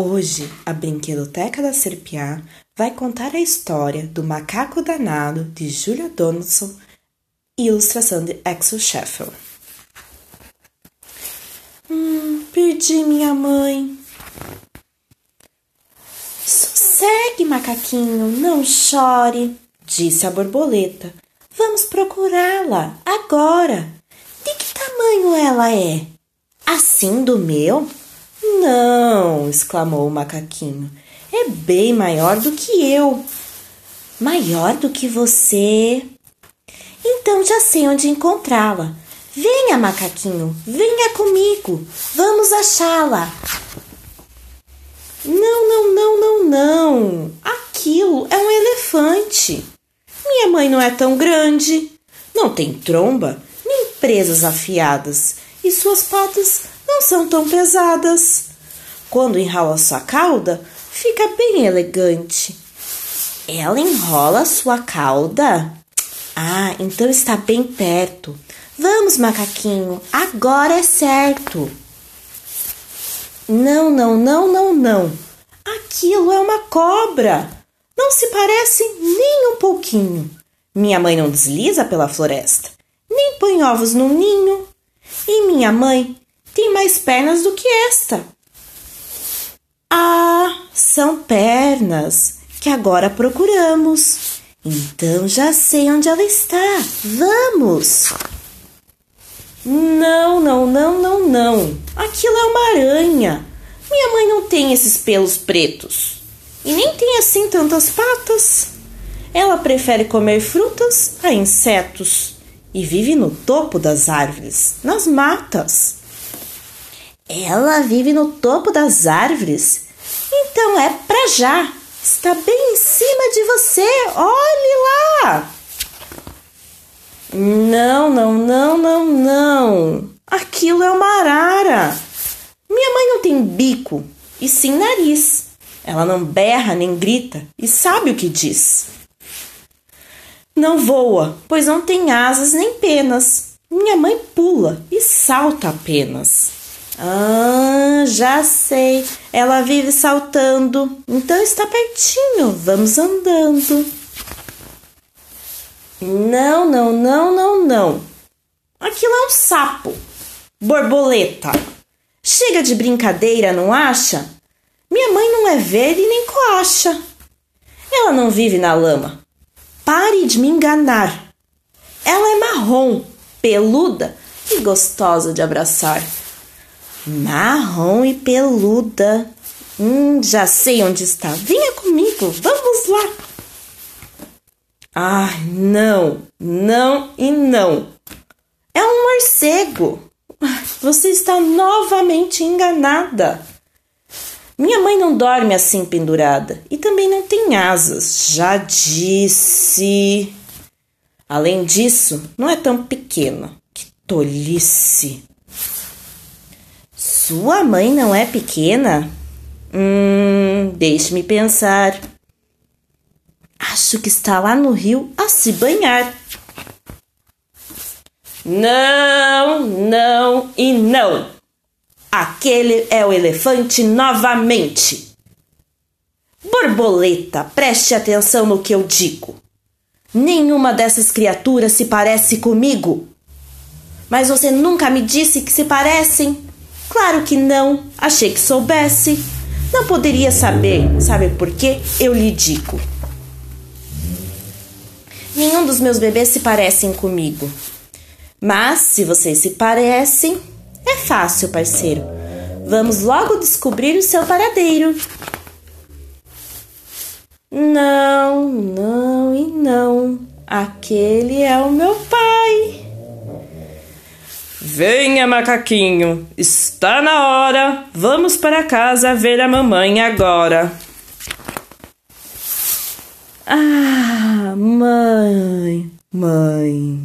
Hoje, a Brinquedoteca da Serpiá vai contar a história do Macaco Danado de Julia Donaldson ilustração de Axel Scheffel. Hum, perdi minha mãe. Sossegue, macaquinho, não chore, disse a borboleta. Vamos procurá-la agora. De que tamanho ela é? Assim do meu? Não, exclamou o macaquinho. É bem maior do que eu. Maior do que você? Então já sei onde encontrá-la. Venha, macaquinho, venha comigo. Vamos achá-la. Não, não, não, não, não. Aquilo é um elefante. Minha mãe não é tão grande. Não tem tromba, nem presas afiadas, e suas patas não são tão pesadas. Quando enrola sua cauda, fica bem elegante. Ela enrola sua cauda? Ah, então está bem perto. Vamos, macaquinho, agora é certo. Não, não, não, não, não. Aquilo é uma cobra. Não se parece nem um pouquinho. Minha mãe não desliza pela floresta, nem põe ovos no ninho. E minha mãe tem mais pernas do que esta. Ah, são pernas que agora procuramos. Então já sei onde ela está. Vamos! Não, não, não, não, não. Aquilo é uma aranha. Minha mãe não tem esses pelos pretos. E nem tem assim tantas patas. Ela prefere comer frutas a insetos e vive no topo das árvores, nas matas. Ela vive no topo das árvores. Então é pra já. Está bem em cima de você. Olhe lá. Não, não, não, não, não. Aquilo é uma arara. Minha mãe não tem bico, e sim nariz. Ela não berra nem grita e sabe o que diz. Não voa, pois não tem asas nem penas. Minha mãe pula e salta apenas. Ah, já sei. Ela vive saltando. Então está pertinho. Vamos andando. Não, não, não, não, não. Aquilo é um sapo. Borboleta. Chega de brincadeira, não acha? Minha mãe não é verde nem coacha. Ela não vive na lama. Pare de me enganar. Ela é marrom, peluda e gostosa de abraçar marrom e peluda. Hum, já sei onde está. Venha comigo, vamos lá. Ah, não, não e não. É um morcego. Você está novamente enganada. Minha mãe não dorme assim pendurada e também não tem asas. Já disse. Além disso, não é tão pequena. Que tolice! Sua mãe não é pequena? Hum, deixe-me pensar. Acho que está lá no rio a se banhar. Não, não e não. Aquele é o elefante novamente. Borboleta, preste atenção no que eu digo. Nenhuma dessas criaturas se parece comigo. Mas você nunca me disse que se parecem. Claro que não, achei que soubesse. Não poderia saber, sabe por quê? Eu lhe digo. Nenhum dos meus bebês se parecem comigo. Mas se vocês se parecem, é fácil, parceiro. Vamos logo descobrir o seu paradeiro. Não, não e não. Aquele é o meu pai. Venha, macaquinho, está na hora. Vamos para casa ver a mamãe agora. Ah, mãe, mãe.